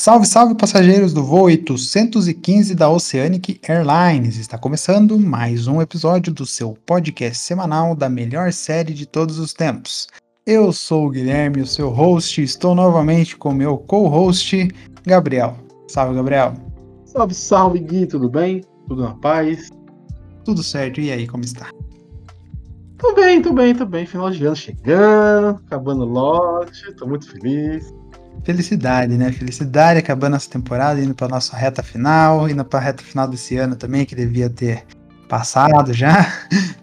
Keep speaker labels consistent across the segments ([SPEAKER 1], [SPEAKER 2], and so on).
[SPEAKER 1] Salve, salve passageiros do voo 815 da Oceanic Airlines! Está começando mais um episódio do seu podcast semanal da melhor série de todos os tempos. Eu sou o Guilherme, o seu host, e estou novamente com meu co-host, Gabriel. Salve, Gabriel!
[SPEAKER 2] Salve, salve, Gui, tudo bem? Tudo na paz?
[SPEAKER 1] Tudo certo, e aí, como está?
[SPEAKER 2] Tô bem, tô bem, tô bem. Final de ano chegando, acabando o lote, tô muito feliz
[SPEAKER 1] felicidade, né? Felicidade acabando essa temporada, indo para nossa reta final, indo para a reta final desse ano também, que devia ter passado já.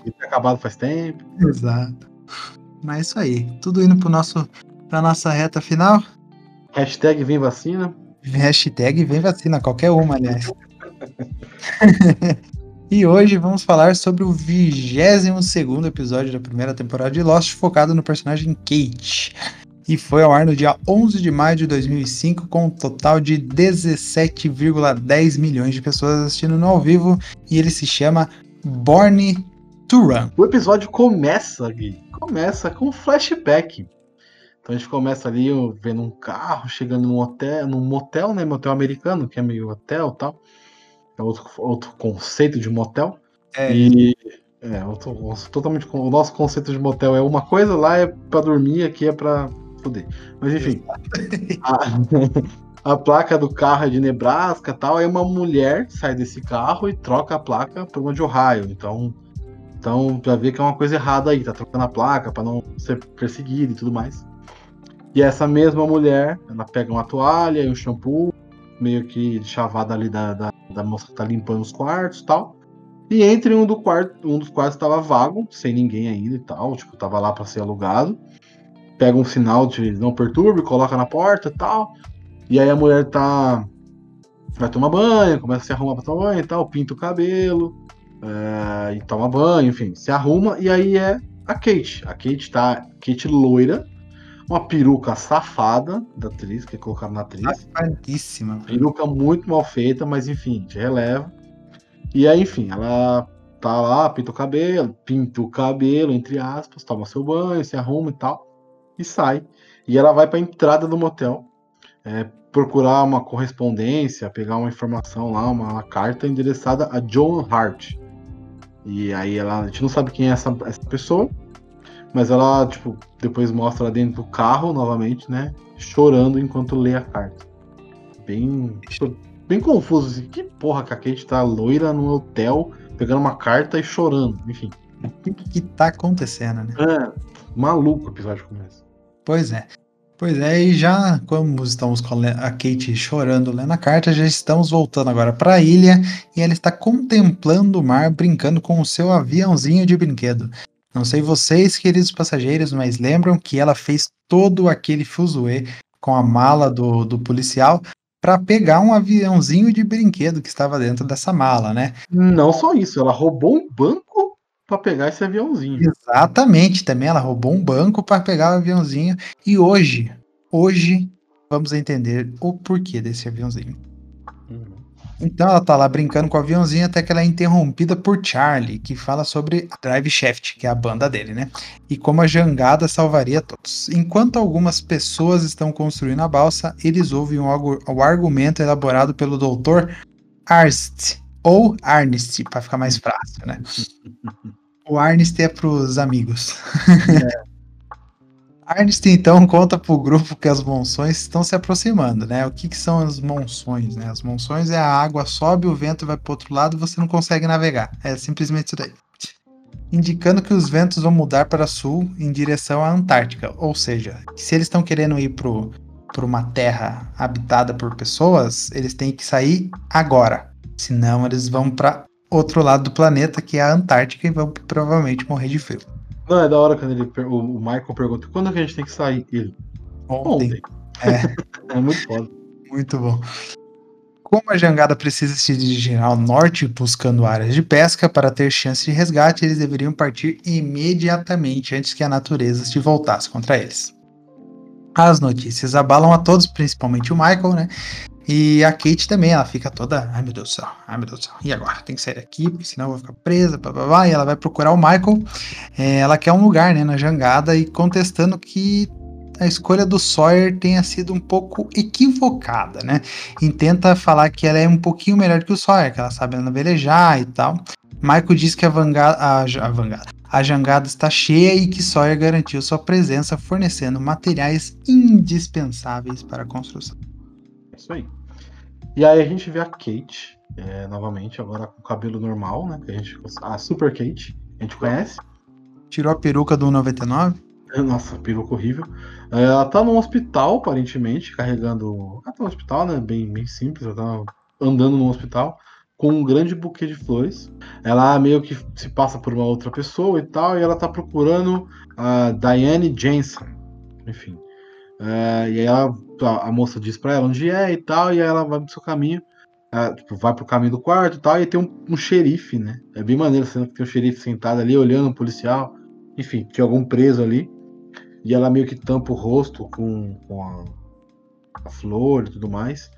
[SPEAKER 2] E ter acabado faz tempo.
[SPEAKER 1] Exato. Mas é isso aí, tudo indo para nosso para nossa reta final.
[SPEAKER 2] Hashtag vem vacina.
[SPEAKER 1] Hashtag vem vacina, qualquer uma, aliás. e hoje vamos falar sobre o 22 segundo episódio da primeira temporada de Lost, focado no personagem Kate e foi ao ar no dia 11 de maio de 2005 com um total de 17,10 milhões de pessoas assistindo no ao vivo e ele se chama Born to Run.
[SPEAKER 2] O episódio começa, Gui, começa com um flashback. Então a gente começa ali vendo um carro chegando num hotel, num motel, né, motel americano, que é meio hotel, tal. É outro, outro conceito de motel. É. E é, outro, totalmente o nosso conceito de motel é uma coisa, lá é para dormir, aqui é para fuder. Mas enfim. a, a, placa do carro é de Nebraska tal. Aí uma mulher sai desse carro e troca a placa por uma de Ohio. Então. Então, pra ver que é uma coisa errada aí, tá trocando a placa para não ser perseguida e tudo mais. E essa mesma mulher, ela pega uma toalha e um shampoo, meio que chavada ali da, da, da moça que tá limpando os quartos tal. E entre um, do quarto, um dos quartos tava vago, sem ninguém ainda e tal, tipo, tava lá para ser alugado pega um sinal de não perturbe, coloca na porta e tal. E aí a mulher tá. Vai tomar banho, começa a se arrumar pra tomar banho e tal, pinta o cabelo, é, e toma banho, enfim, se arruma, e aí é a Kate. A Kate tá. Kate loira, uma peruca safada da atriz, que colocaram na atriz.
[SPEAKER 1] Safadíssima.
[SPEAKER 2] Peruca muito mal feita, mas enfim, de releva. E aí, enfim, ela tá lá, pinta o cabelo, pinta o cabelo, entre aspas, toma seu banho, se arruma e tal e sai. E ela vai para a entrada do motel é, procurar uma correspondência, pegar uma informação lá, uma, uma, carta endereçada a John Hart. E aí ela, a gente não sabe quem é essa, essa pessoa, mas ela, tipo, depois mostra ela dentro do carro novamente, né? Chorando enquanto lê a carta. Bem, tipo, bem confuso. Assim. Que porra que a Kate tá loira no hotel, pegando uma carta e chorando, enfim.
[SPEAKER 1] O que, que tá acontecendo, né?
[SPEAKER 2] É, maluco o episódio começa.
[SPEAKER 1] Pois é. Pois é, e já como estamos com a Kate chorando lendo a carta, já estamos voltando agora para a ilha e ela está contemplando o mar, brincando com o seu aviãozinho de brinquedo. Não sei vocês, queridos passageiros, mas lembram que ela fez todo aquele fuzuê com a mala do, do policial para pegar um aviãozinho de brinquedo que estava dentro dessa mala, né?
[SPEAKER 2] Não só isso, ela roubou um banco para pegar esse aviãozinho.
[SPEAKER 1] Exatamente, também ela roubou um banco para pegar o aviãozinho e hoje, hoje vamos entender o porquê desse aviãozinho. Uhum. Então ela tá lá brincando com o aviãozinho até que ela é interrompida por Charlie, que fala sobre Drive Shaft, que é a banda dele, né? E como a jangada salvaria todos. Enquanto algumas pessoas estão construindo a balsa, eles ouvem o, argumento elaborado pelo Dr. Arst, ou Arnest, para ficar mais fácil, né? o Arnest é para os amigos. É. Arnest, então, conta para o grupo que as monções estão se aproximando, né? O que, que, são as monções, né? As monções é a água sobe, o vento vai para outro lado e você não consegue navegar. É simplesmente isso daí. Indicando que os ventos vão mudar para sul em direção à Antártica. Ou seja, se eles estão querendo ir para uma terra habitada por pessoas, eles têm que sair agora. Senão eles vão para outro lado do planeta, que é a Antártica, e vão provavelmente morrer de frio.
[SPEAKER 2] Não, é da hora quando ele, o, Michael pergunta quando é que a gente tem que sair? Ele.
[SPEAKER 1] Ontem.
[SPEAKER 2] Ontem.
[SPEAKER 1] É.
[SPEAKER 2] É muito foda.
[SPEAKER 1] Muito bom. Como a jangada precisa se dirigir ao norte buscando áreas de pesca para ter chance de resgate, eles deveriam partir imediatamente antes que a natureza se voltasse contra eles. As notícias abalam a todos, principalmente o Michael, né? E a Kate também, ela fica toda, ai meu Deus do céu, ai meu Deus do céu, e agora? Tem que sair daqui, porque senão eu vou ficar presa, blá, blá, blá. e ela vai procurar o Michael. É, ela quer um lugar, né, na jangada, e contestando que a escolha do Sawyer tenha sido um pouco equivocada, né? E tenta falar que ela é um pouquinho melhor que o Sawyer, que ela sabe velejar e tal. Michael diz que a, vangada, a, vangada, a jangada está cheia e que Sawyer garantiu sua presença fornecendo materiais indispensáveis para a construção.
[SPEAKER 2] É isso aí. E aí a gente vê a Kate, é, novamente, agora com o cabelo normal, né? Que a, gente, a Super Kate, a gente conhece.
[SPEAKER 1] Tirou a peruca do 99?
[SPEAKER 2] Nossa, peruca horrível. Ela tá num hospital, aparentemente, carregando. Ela tá no hospital, né? Bem, bem simples, ela tá andando no hospital com um grande buquê de flores. Ela meio que se passa por uma outra pessoa e tal, e ela tá procurando a Diane Jensen. Enfim. É, e aí ela, a, a, moça diz pra ela onde é e tal, e aí ela vai pro seu caminho. Ela, tipo, vai pro caminho do quarto e tal, e tem um, um xerife, né? É bem maneiro, sendo que tem um xerife sentado ali, olhando um policial. Enfim, tinha algum preso ali. E ela meio que tampa o rosto com, com a, a, flor e tudo mais.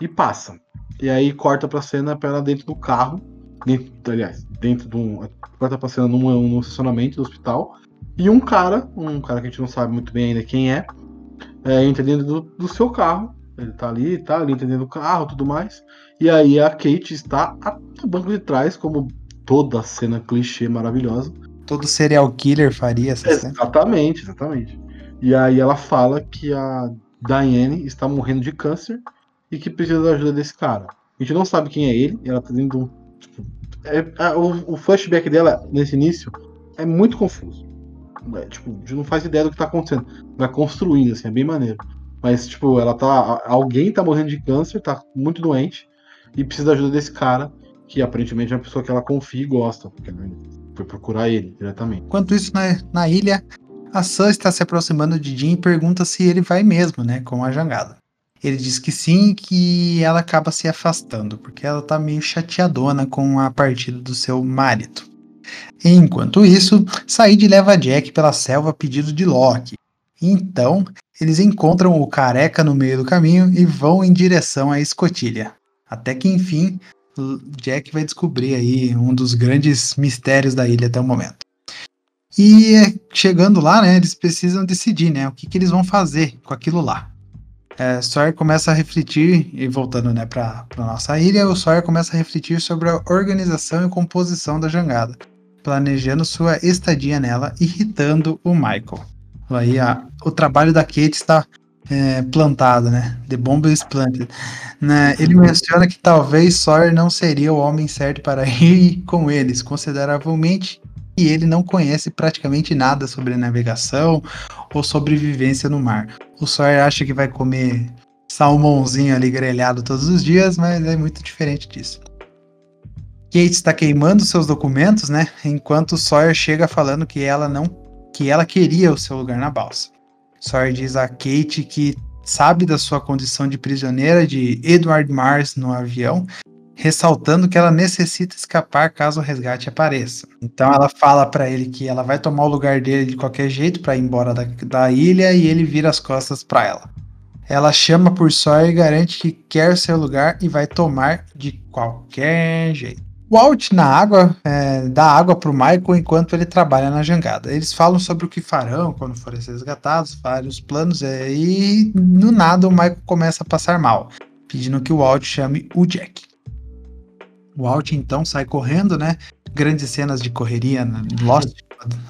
[SPEAKER 2] E passa. E aí corta pra cena pra ela dentro do carro. Dentro, aliás, dentro de um. Corta pra cena num, num estacionamento do hospital. E um cara, um cara que a gente não sabe muito bem ainda quem é, é entra dentro do, do seu carro. Ele tá ali, tá ali dentro do carro tudo mais. E aí a Kate está no banco de trás, como toda cena clichê maravilhosa
[SPEAKER 1] todo serial killer faria essa
[SPEAKER 2] Exatamente, cena. exatamente. E aí ela fala que a Diane está morrendo de câncer e que precisa da ajuda desse cara. A gente não sabe quem é ele, ela tá dando. Tipo, é, é, o, o, flashback dela nesse início é muito confuso. É, tipo, a gente não faz ideia do que tá acontecendo. Vai construindo, assim, é bem maneiro. Mas, tipo, ela tá. Alguém tá morrendo de câncer, tá muito doente, e precisa da ajuda desse cara, que aparentemente é uma pessoa que ela confia e gosta. Porque foi procurar ele diretamente.
[SPEAKER 1] Enquanto isso, na, na ilha, a Sam está se aproximando de Jim e pergunta se ele vai mesmo, né, com a jangada. Ele diz que sim, que ela acaba se afastando, porque ela tá meio chateadona com a partida do seu marido. Enquanto isso, Said leva Jack pela selva a pedido de Loki. Então, eles encontram o careca no meio do caminho e vão em direção à escotilha. Até que enfim, Jack vai descobrir aí um dos grandes mistérios da ilha até o momento. E chegando lá, né, eles precisam decidir, né, o que, que eles vão fazer com aquilo lá. É, Sawyer começa a refletir, e voltando né, para nossa ilha, o Sawyer começa a refletir sobre a organização e composição da jangada, planejando sua estadia nela, irritando o Michael. Aí a, o trabalho da Kate está é, plantado, né? The Bomb is planted. Né? Ele menciona que talvez Sawyer não seria o homem certo para ir com eles, consideravelmente e ele não conhece praticamente nada sobre navegação ou sobrevivência no mar. O Sawyer acha que vai comer salmãozinho ali grelhado todos os dias, mas é muito diferente disso. Kate está queimando seus documentos, né? Enquanto Sawyer chega falando que ela não que ela queria o seu lugar na balsa. Sawyer diz a Kate que sabe da sua condição de prisioneira de Edward Mars no avião, ressaltando que ela necessita escapar caso o resgate apareça. Então ela fala para ele que ela vai tomar o lugar dele de qualquer jeito para ir embora da, da ilha e ele vira as costas para ela. Ela chama por Sawyer e garante que quer seu lugar e vai tomar de qualquer jeito. Walt na água é, dá água para o Michael enquanto ele trabalha na jangada. Eles falam sobre o que farão quando forem resgatados, vários planos, é, e do nada o Michael começa a passar mal, pedindo que o Walt chame o Jack. O Walt então sai correndo, né? Grandes cenas de correria, né? Lost,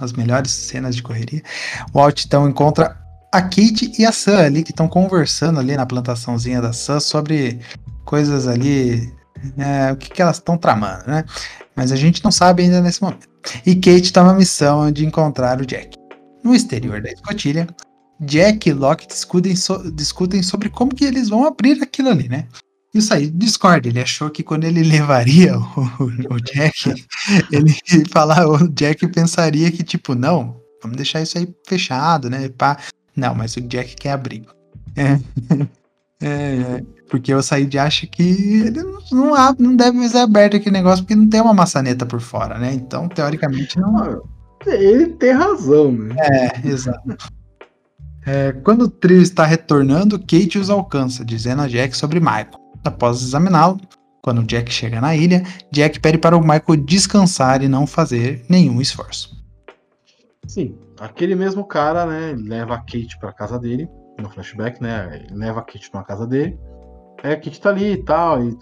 [SPEAKER 1] as melhores cenas de correria. O Walt então encontra a Kate e a Sam ali que estão conversando ali na plantaçãozinha da Sam sobre coisas ali é, o que, que elas estão tramando, né? Mas a gente não sabe ainda nesse momento. E Kate toma a missão de encontrar o Jack. No exterior da escotilha, Jack e Locke discutem, so discutem sobre como que eles vão abrir aquilo ali, né? E o Said discorda, ele achou que quando ele levaria o, o Jack, ele falar, o Jack pensaria que, tipo, não, vamos deixar isso aí fechado, né? Pá. Não, mas o Jack quer abrigo. É. É, é, porque o Said acha que ele não, não deve ser aberto aquele negócio porque não tem uma maçaneta por fora, né? Então, teoricamente, não.
[SPEAKER 2] Ele tem razão, né?
[SPEAKER 1] É, exato. É, quando o trio está retornando, Kate os alcança, dizendo a Jack sobre Michael. Após examiná-lo, quando Jack chega na ilha, Jack pede para o Michael descansar e não fazer nenhum esforço.
[SPEAKER 2] Sim, aquele mesmo cara, né, leva a Kate para casa dele no flashback, né? Ele leva a Kit pra casa dele. Aí a Kit tá ali e tal, e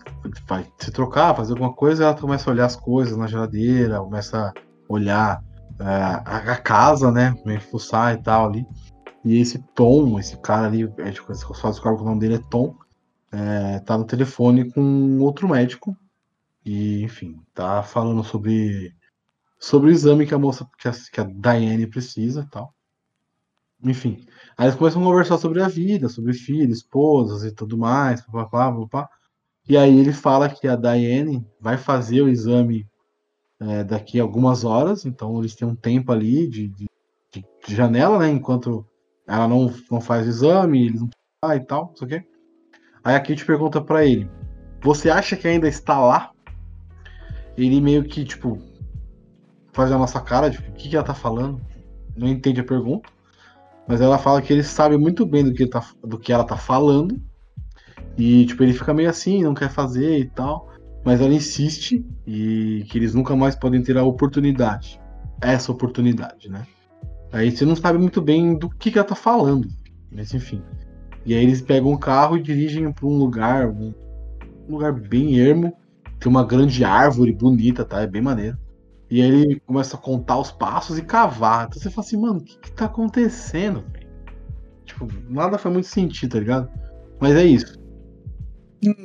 [SPEAKER 2] vai se trocar, fazer alguma coisa, ela começa a olhar as coisas na geladeira, começa a olhar é, a, casa, né? Fuçar e tal ali. E esse Tom, esse cara ali, a gente só descobre que o nome dele é Tom, é, tá no telefone com outro médico. E, enfim, tá falando sobre, sobre o exame que a moça, que a, que a Diane precisa e tal. Enfim. Aí eles começam a conversar sobre a vida, sobre filhos, esposas e tudo mais, papapá, papapá. E aí ele fala que a Diane vai fazer o exame é, daqui a algumas horas, então eles têm um tempo ali de, de, de janela, né? Enquanto ela não, não faz o exame, eles não ah, e tal, não sei o quê. Aí a Kate pergunta para ele: Você acha que ainda está lá? Ele meio que, tipo, faz a nossa cara, tipo, o que, que ela tá falando? Não entende a pergunta. Mas ela fala que ele sabe muito bem do que, tá, do que ela tá falando. E, tipo, ele fica meio assim, não quer fazer e tal. Mas ela insiste e que eles nunca mais podem ter a oportunidade. Essa oportunidade, né? Aí você não sabe muito bem do que, que ela tá falando. Mas enfim. E aí eles pegam um carro e dirigem para um lugar, um lugar bem ermo. Tem uma grande árvore bonita, tá? É bem maneiro. E aí ele começa a contar os passos e cavar. Então você fala assim, mano, o que, que tá acontecendo? Tipo, nada foi muito sentido, tá ligado? Mas é isso.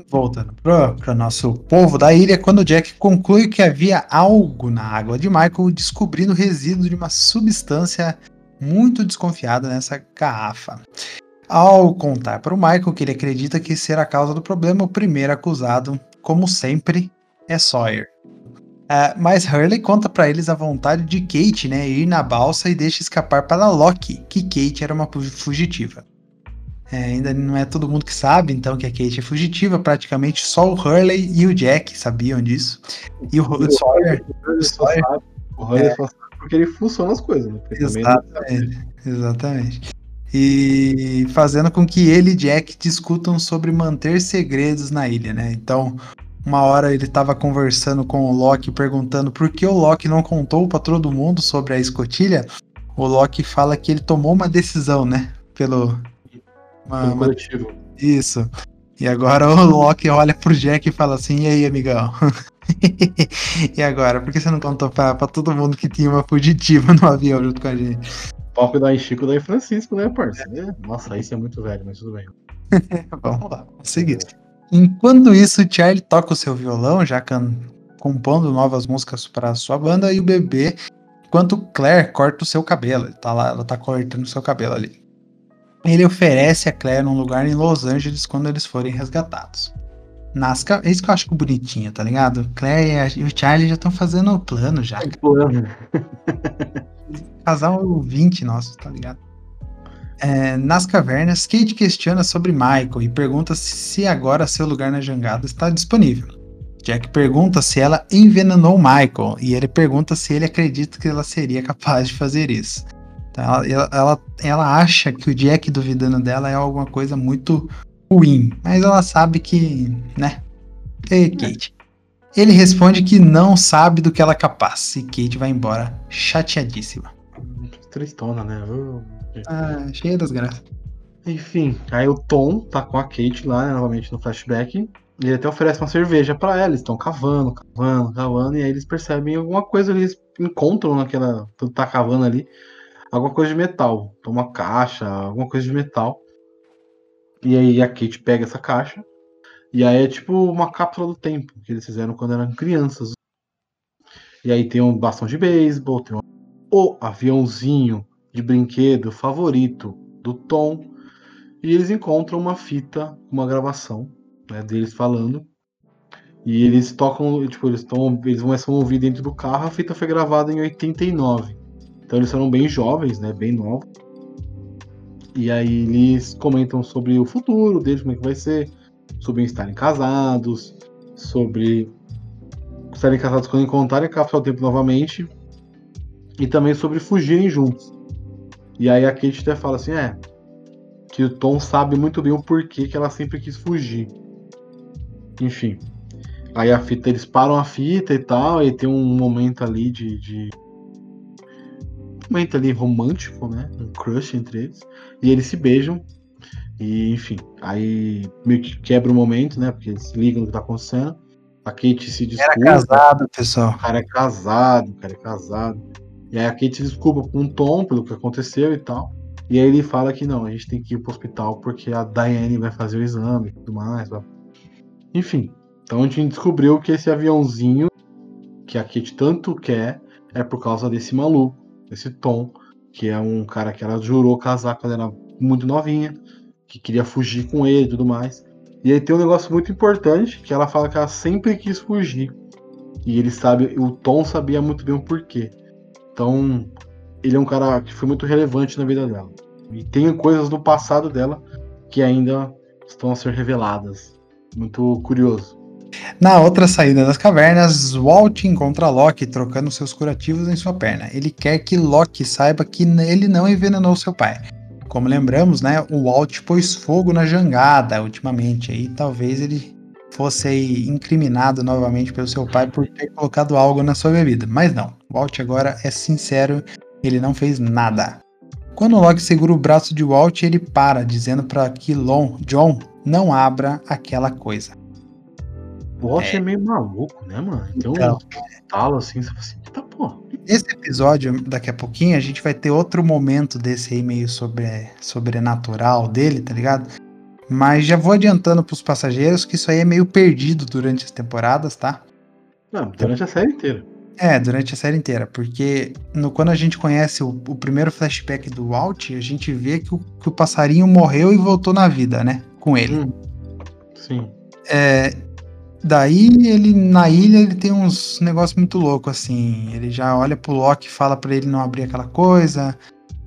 [SPEAKER 1] Voltando pro nosso povo da ilha, quando Jack conclui que havia algo na água de Michael, descobrindo resíduo de uma substância muito desconfiada nessa garrafa. Ao contar para o Michael que ele acredita que ser a causa do problema, o primeiro acusado, como sempre, é Sawyer. Uh, mas Hurley conta para eles a vontade de Kate, né, ir na balsa e deixa escapar para Loki, que Kate era uma fugitiva. É, ainda não é todo mundo que sabe, então, que a Kate é fugitiva, praticamente só o Hurley e o Jack sabiam disso. E o, o Sawyer.
[SPEAKER 2] O Sawyer, o Hurley é, só sabe porque ele funciona as coisas, né?
[SPEAKER 1] Exatamente. Exatamente. E fazendo com que ele e Jack discutam sobre manter segredos na ilha, né? Então, uma hora ele estava conversando com o Loki, perguntando por que o Loki não contou para todo mundo sobre a escotilha. O Loki fala que ele tomou uma decisão, né? Pelo.
[SPEAKER 2] Uma, Pelo coletivo.
[SPEAKER 1] Uma... Isso. E agora o Loki olha pro Jack e fala assim: e aí, amigão? e agora? Por que você não contou pra, pra todo mundo que tinha uma fugitiva no avião junto com a gente?
[SPEAKER 2] Palco da Chico da Francisco, né, parceiro? É. Nossa, isso é muito velho, mas tudo bem.
[SPEAKER 1] vamos lá, vamos seguir. É. Enquanto isso, Charlie toca o seu violão, já compondo novas músicas para sua banda, e o bebê, enquanto Claire corta o seu cabelo. Ele tá lá, ela tá cortando o seu cabelo ali. Ele oferece a Claire um lugar em Los Angeles quando eles forem resgatados. Nasca, é isso que eu acho bonitinho, tá ligado? Claire e o Charlie já estão fazendo o plano já. Plano. Casal 20 nosso, tá ligado? É, nas cavernas, Kate questiona sobre Michael e pergunta se agora seu lugar na jangada está disponível. Jack pergunta se ela envenenou Michael e ele pergunta se ele acredita que ela seria capaz de fazer isso. Então ela, ela, ela acha que o Jack duvidando dela é alguma coisa muito ruim, mas ela sabe que, né? Ei, Kate. Ele responde que não sabe do que ela é capaz e Kate vai embora chateadíssima.
[SPEAKER 2] Tristona, né?
[SPEAKER 1] Ah, cheia das graças.
[SPEAKER 2] Enfim, aí o Tom tá com a Kate lá, né, novamente no flashback. E ele até oferece uma cerveja para ela. Eles estão cavando, cavando, cavando. E aí eles percebem alguma coisa, eles encontram naquela. Tudo tá cavando ali. Alguma coisa de metal. Uma caixa, alguma coisa de metal. E aí a Kate pega essa caixa. E aí é tipo uma cápsula do tempo que eles fizeram quando eram crianças. E aí tem um bastão de beisebol, tem um... o aviãozinho de brinquedo favorito do Tom e eles encontram uma fita, uma gravação né, deles falando. E eles tocam, tipo, eles, tão, eles começam a ouvir dentro do carro. A fita foi gravada em 89. Então eles eram bem jovens, né? Bem novos. E aí eles comentam sobre o futuro deles, como é que vai ser, sobre estarem casados, sobre estarem casados quando encontrarem a cápsula do tempo novamente, e também sobre fugirem juntos. E aí a Kate até fala assim, é, que o Tom sabe muito bem o porquê que ela sempre quis fugir. Enfim. Aí a fita, eles param a fita e tal, e tem um momento ali de, de momento ali romântico, né? Um crush entre eles. E eles se beijam. E, enfim, aí meio que quebra o momento, né? Porque eles ligam o que tá acontecendo. A Kate se desculpa.
[SPEAKER 1] Era casado, pessoal.
[SPEAKER 2] O cara é casado, o cara é casado. E aí a Kate se desculpa com o Tom pelo que aconteceu e tal. E aí ele fala que não, a gente tem que ir pro hospital porque a Diane vai fazer o exame e tudo mais. Enfim, então a gente descobriu que esse aviãozinho que a Kate tanto quer é por causa desse maluco esse Tom, que é um cara que ela jurou casar quando era muito novinha, que queria fugir com ele e tudo mais. E aí tem um negócio muito importante, que ela fala que ela sempre quis fugir. E ele sabe, o Tom sabia muito bem o porquê. Então, ele é um cara que foi muito relevante na vida dela. E tem coisas do passado dela que ainda estão a ser reveladas. Muito curioso.
[SPEAKER 1] Na outra saída das cavernas, Walt encontra Loki trocando seus curativos em sua perna. Ele quer que Loki saiba que ele não envenenou seu pai. Como lembramos, né, o Walt pôs fogo na jangada ultimamente, aí talvez ele fosse incriminado novamente pelo seu pai por ter colocado algo na sua bebida. Mas não, Walt agora é sincero, ele não fez nada. Quando Loki segura o braço de Walt, ele para, dizendo para que Lon, John não abra aquela coisa.
[SPEAKER 2] O Walt é. é. meio maluco, né, mano? Então, então talo assim, você fala assim, tá porra.
[SPEAKER 1] Esse episódio, daqui a pouquinho, a gente vai ter outro momento desse aí meio sobre, sobrenatural dele, tá ligado? Mas já vou adiantando pros passageiros que isso aí é meio perdido durante as temporadas, tá?
[SPEAKER 2] Não, durante a série inteira.
[SPEAKER 1] É, durante a série inteira, porque no, quando a gente conhece o, o primeiro flashback do Walt, a gente vê que o, que o passarinho morreu e voltou na vida, né? Com ele. Hum,
[SPEAKER 2] sim.
[SPEAKER 1] É, Daí ele na ilha ele tem uns negócios muito loucos assim. Ele já olha pro Loki e fala para ele não abrir aquela coisa.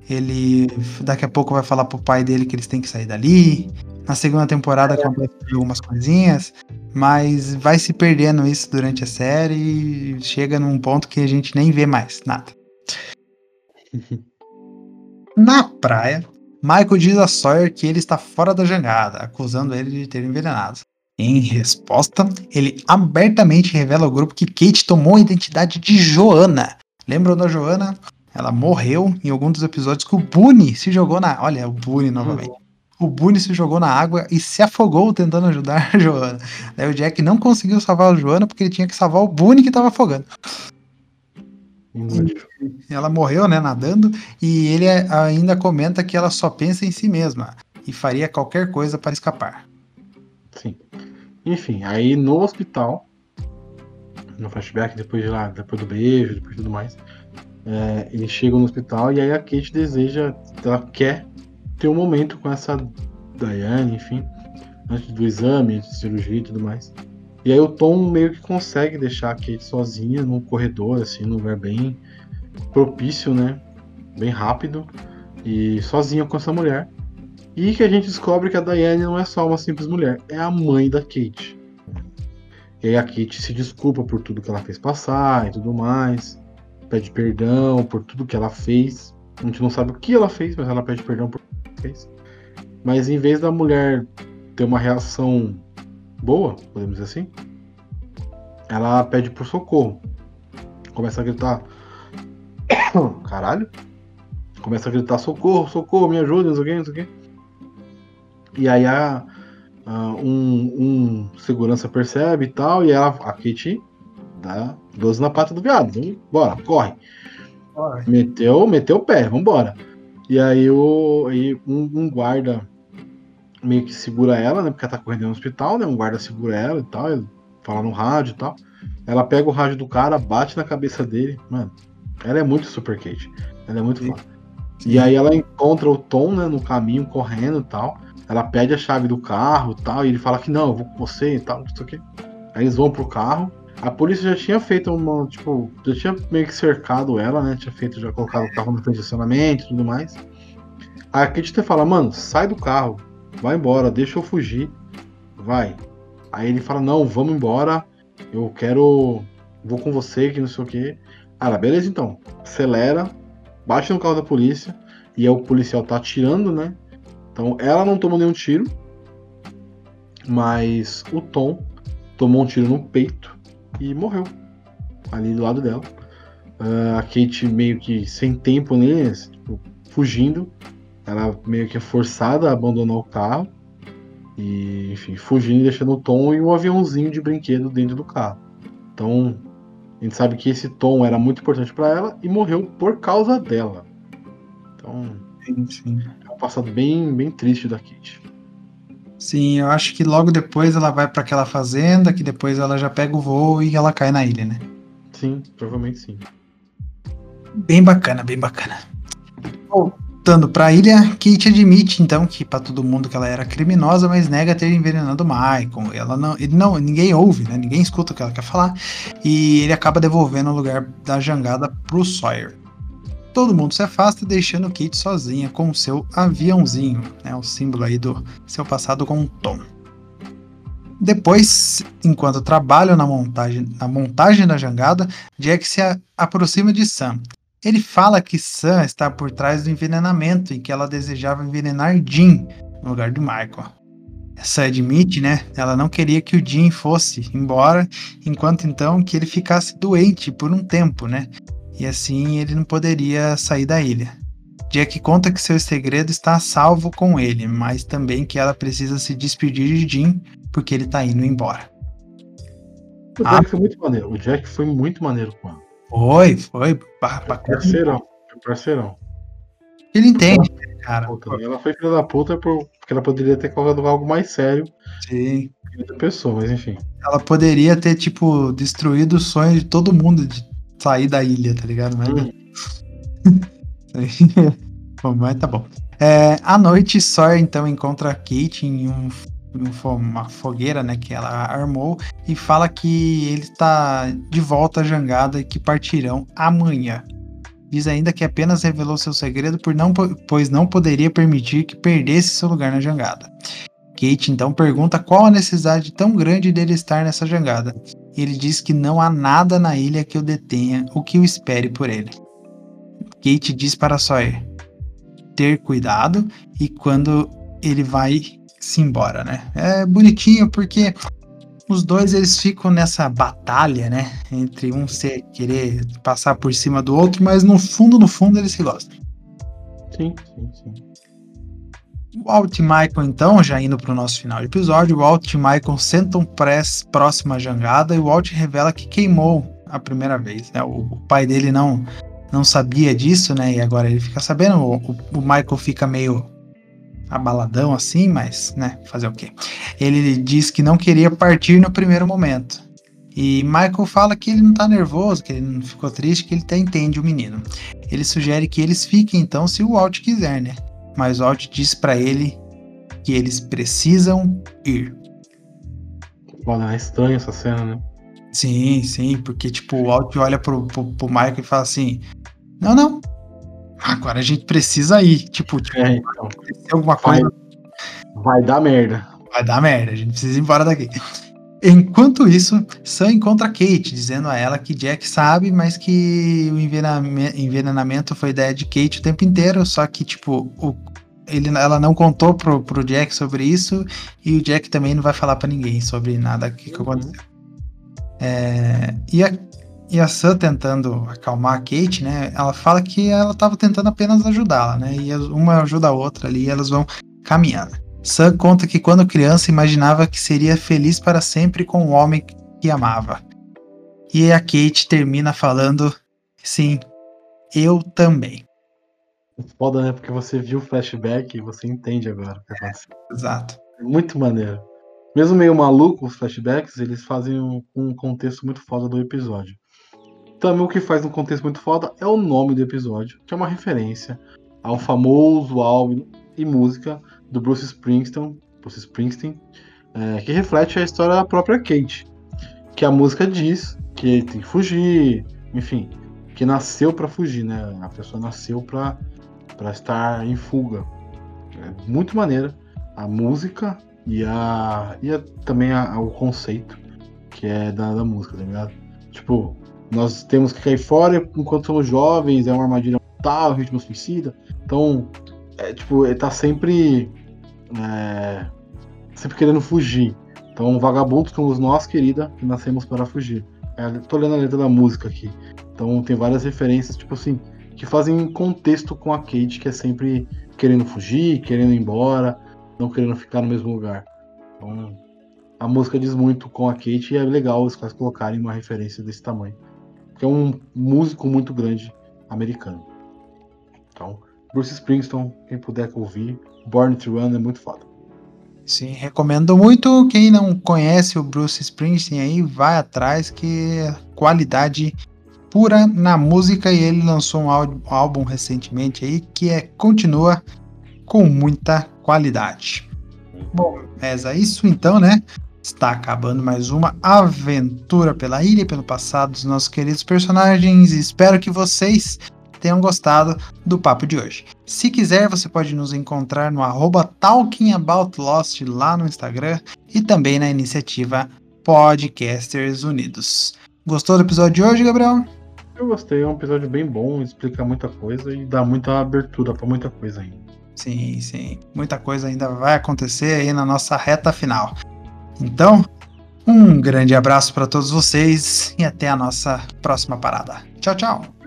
[SPEAKER 1] Ele daqui a pouco vai falar pro pai dele que eles têm que sair dali. Na segunda temporada acontece algumas coisinhas, mas vai se perdendo isso durante a série e chega num ponto que a gente nem vê mais nada. Na praia, Michael diz a Sawyer que ele está fora da jangada, acusando ele de ter envenenado. Em resposta, ele abertamente revela ao grupo que Kate tomou a identidade de Joana. Lembram da Joana? Ela morreu em algum dos episódios que o Boone se jogou na. Olha, o Boone novamente. O Boone se jogou na água e se afogou tentando ajudar a Joana. Daí o Jack não conseguiu salvar a Joana porque ele tinha que salvar o Boone que estava afogando. Ela morreu, né, nadando, e ele ainda comenta que ela só pensa em si mesma e faria qualquer coisa para escapar.
[SPEAKER 2] Sim. Enfim, aí no hospital, no flashback, depois de lá, depois do beijo, depois de tudo mais, é, eles chegam no hospital e aí a Kate deseja, ela quer ter um momento com essa Diane, enfim, antes do exame, de cirurgia e tudo mais. E aí o Tom meio que consegue deixar a Kate sozinha num corredor, assim, num lugar bem propício, né? Bem rápido. E sozinha com essa mulher. E que a gente descobre que a Diane não é só uma simples mulher, é a mãe da Kate. E aí a Kate se desculpa por tudo que ela fez passar e tudo mais. Pede perdão por tudo que ela fez. A gente não sabe o que ela fez, mas ela pede perdão por que fez. Mas em vez da mulher ter uma reação boa, podemos dizer assim, ela pede por socorro. Começa a gritar. Caralho! Começa a gritar: socorro, socorro, me ajuda, não sei o que, não sei o que. E aí a, a um, um, segurança percebe e tal, e ela, a Kate dá 12 na pata do viado. Bora, corre. Meteu, meteu o pé, vambora. E aí, o, aí um, um, guarda meio que segura ela, né? Porque ela tá correndo no hospital, né? Um guarda segura ela e tal, ele fala no rádio e tal. Ela pega o rádio do cara, bate na cabeça dele. Mano, ela é muito super Kate. Ela é muito foda. E aí ela encontra o Tom, né, no caminho, correndo e tal. ela pede a chave do carro e tal, e ele fala que não, eu vou com você e tal, não sei o quê. Aí eles vão pro carro. A polícia já tinha feito uma, tipo, já tinha meio que cercado ela, né? Tinha feito, já colocado o carro no condicionamento e tudo mais. Aí a Kate fala, mano, sai do carro, vai embora, deixa eu fugir, vai. Aí ele fala, não, vamos embora, eu quero, vou com você, que não sei o quê. Ah, beleza então, acelera, bate no carro da polícia, e aí o policial tá atirando, né? Então ela não tomou nenhum tiro, mas o Tom tomou um tiro no peito e morreu ali do lado dela. Uh, a Kate meio que sem tempo neles, tipo, fugindo. Ela meio que é forçada a abandonar o carro. E, enfim, fugindo e deixando o Tom e um aviãozinho de brinquedo dentro do carro. Então, a gente sabe que esse Tom era muito importante para ela e morreu por causa dela. Então, sim, sim. é um passado bem, bem triste da Kate.
[SPEAKER 1] Sim, eu acho que logo depois ela vai para aquela fazenda, que depois ela já pega o voo e ela cai na ilha, né?
[SPEAKER 2] Sim, provavelmente sim.
[SPEAKER 1] Bem bacana, bem bacana. Voltando para a ilha, Kate admite então que para todo mundo que ela era criminosa, mas nega ter envenenado Michael. Ela não, ele não, ninguém ouve, né? Ninguém escuta o que ela quer falar e ele acaba devolvendo o lugar da jangada pro Sawyer. Todo mundo se afasta, deixando Kate sozinha com seu aviãozinho, né, o símbolo aí do seu passado com Tom. Depois, enquanto trabalham na montagem, na montagem da jangada, Jack se aproxima de Sam. Ele fala que Sam está por trás do envenenamento e que ela desejava envenenar Jean no lugar de Michael. Sam admite, né? Ela não queria que o Jean fosse embora, enquanto então que ele ficasse doente por um tempo, né? E assim ele não poderia sair da ilha. Jack conta que seu segredo está salvo com ele, mas também que ela precisa se despedir de Jim porque ele está indo embora.
[SPEAKER 2] O Jack ah, foi muito maneiro. O Jack foi muito maneiro com ela.
[SPEAKER 1] Foi, foi.
[SPEAKER 2] Parceirão, parceirão.
[SPEAKER 1] Ele entende, cara.
[SPEAKER 2] Ela foi filha da puta porque ela poderia ter colocado algo mais sério.
[SPEAKER 1] Sim.
[SPEAKER 2] Pessoa, mas enfim.
[SPEAKER 1] Ela poderia ter, tipo, destruído o sonho de todo mundo de sair da ilha, tá ligado? Mas, hum. bom, mas tá bom. É, à noite, Sawyer então encontra Kate em um, uma fogueira, né, que ela armou e fala que ele está de volta à jangada e que partirão amanhã. Diz ainda que apenas revelou seu segredo por não, pois não poderia permitir que perdesse seu lugar na jangada. Kate então pergunta qual a necessidade tão grande dele estar nessa jangada. E ele diz que não há nada na ilha que o detenha ou que o espere por ele. Kate diz para Sawyer ter cuidado e quando ele vai se embora, né? É bonitinho porque os dois eles ficam nessa batalha, né? Entre um ser querer passar por cima do outro, mas no fundo, no fundo eles se gostam.
[SPEAKER 2] Sim, sim, sim.
[SPEAKER 1] O Alt Michael, então, já indo para o nosso final de episódio, o Alt Michael senta um press próximo à jangada e o Alt revela que queimou a primeira vez. Né? O, o, pai dele não, não sabia disso, né? E agora ele fica sabendo. O, o, o Michael fica meio abaladão assim, mas, né? Fazer o quê? Ele diz que não queria partir no primeiro momento. E Michael fala que ele não tá nervoso, que ele não ficou triste, que ele até entende o menino. Ele sugere que eles fiquem então se o Walt quiser, né? Mas Walt diz para ele que eles precisam ir.
[SPEAKER 2] Foda, é estranho essa cena, né?
[SPEAKER 1] Sim, sim, porque tipo, o Walt olha pro, pro, pro Michael e fala assim: Não, não, agora a gente precisa ir. Tipo, tipo é, então, alguma coisa.
[SPEAKER 2] Vai, vai dar merda.
[SPEAKER 1] Vai dar merda, a gente precisa ir embora daqui. Enquanto isso, Sam encontra Kate, dizendo a ela que Jack sabe, mas que o envenenamento foi ideia de Kate o tempo inteiro, só que, tipo, o, ele, ela não contou pro, pro Jack sobre isso, e o Jack também não vai falar para ninguém sobre nada que, que aconteceu. É, e, a, e a Sam tentando acalmar a Kate, né, ela fala que ela tava tentando apenas ajudá-la, né, e uma ajuda a outra ali, e elas vão caminhando. Sam conta que quando criança imaginava que seria feliz para sempre com o homem que amava. E a Kate termina falando: Sim, eu também.
[SPEAKER 2] Foda, né? Porque você viu o flashback e você entende agora o que aconteceu.
[SPEAKER 1] Exato.
[SPEAKER 2] É muito maneiro. Mesmo meio maluco os flashbacks, eles fazem um, um contexto muito foda do episódio. Também o que faz um contexto muito foda é o nome do episódio, que é uma referência ao famoso álbum e música do Bruce Springsteen, Bruce Springsteen é, que reflete a história da própria Kate. Que a música diz que ele tem que fugir, enfim, que nasceu para fugir, né? A pessoa nasceu para estar em fuga. É muito maneira a música e, a, e a, também a, o conceito que é da, da música, tá ligado? Tipo, nós temos que cair fora enquanto somos jovens, é uma armadilha mortal, ritmo suicida. Então, é, tipo, ele tá sempre. É, sempre querendo fugir. Então, vagabundos somos nós, querida, que nascemos para fugir. É, tô lendo a letra da música aqui. Então, tem várias referências, tipo assim, que fazem contexto com a Kate, que é sempre querendo fugir, querendo ir embora, não querendo ficar no mesmo lugar. Então, a música diz muito com a Kate e é legal os caras colocarem uma referência desse tamanho. Que é um músico muito grande americano. Então, Bruce Springsteen, quem puder ouvir, Born to Run é muito foda.
[SPEAKER 1] Sim, recomendo muito. Quem não conhece o Bruce Springsteen aí, vai atrás, que é qualidade pura na música e ele lançou um álbum recentemente aí que é continua com muita qualidade. Bom, mas é isso então, né? Está acabando mais uma aventura pela ilha, pelo passado dos nossos queridos personagens. Espero que vocês tenham gostado do papo de hoje. Se quiser, você pode nos encontrar no arroba talkingaboutlost lá no Instagram e também na iniciativa Podcasters Unidos. Gostou do episódio de hoje, Gabriel?
[SPEAKER 2] Eu gostei, é um episódio bem bom, explica muita coisa e dá muita abertura para muita coisa ainda.
[SPEAKER 1] Sim, sim. Muita coisa ainda vai acontecer aí na nossa reta final. Então, um grande abraço para todos vocês e até a nossa próxima parada. Tchau, tchau.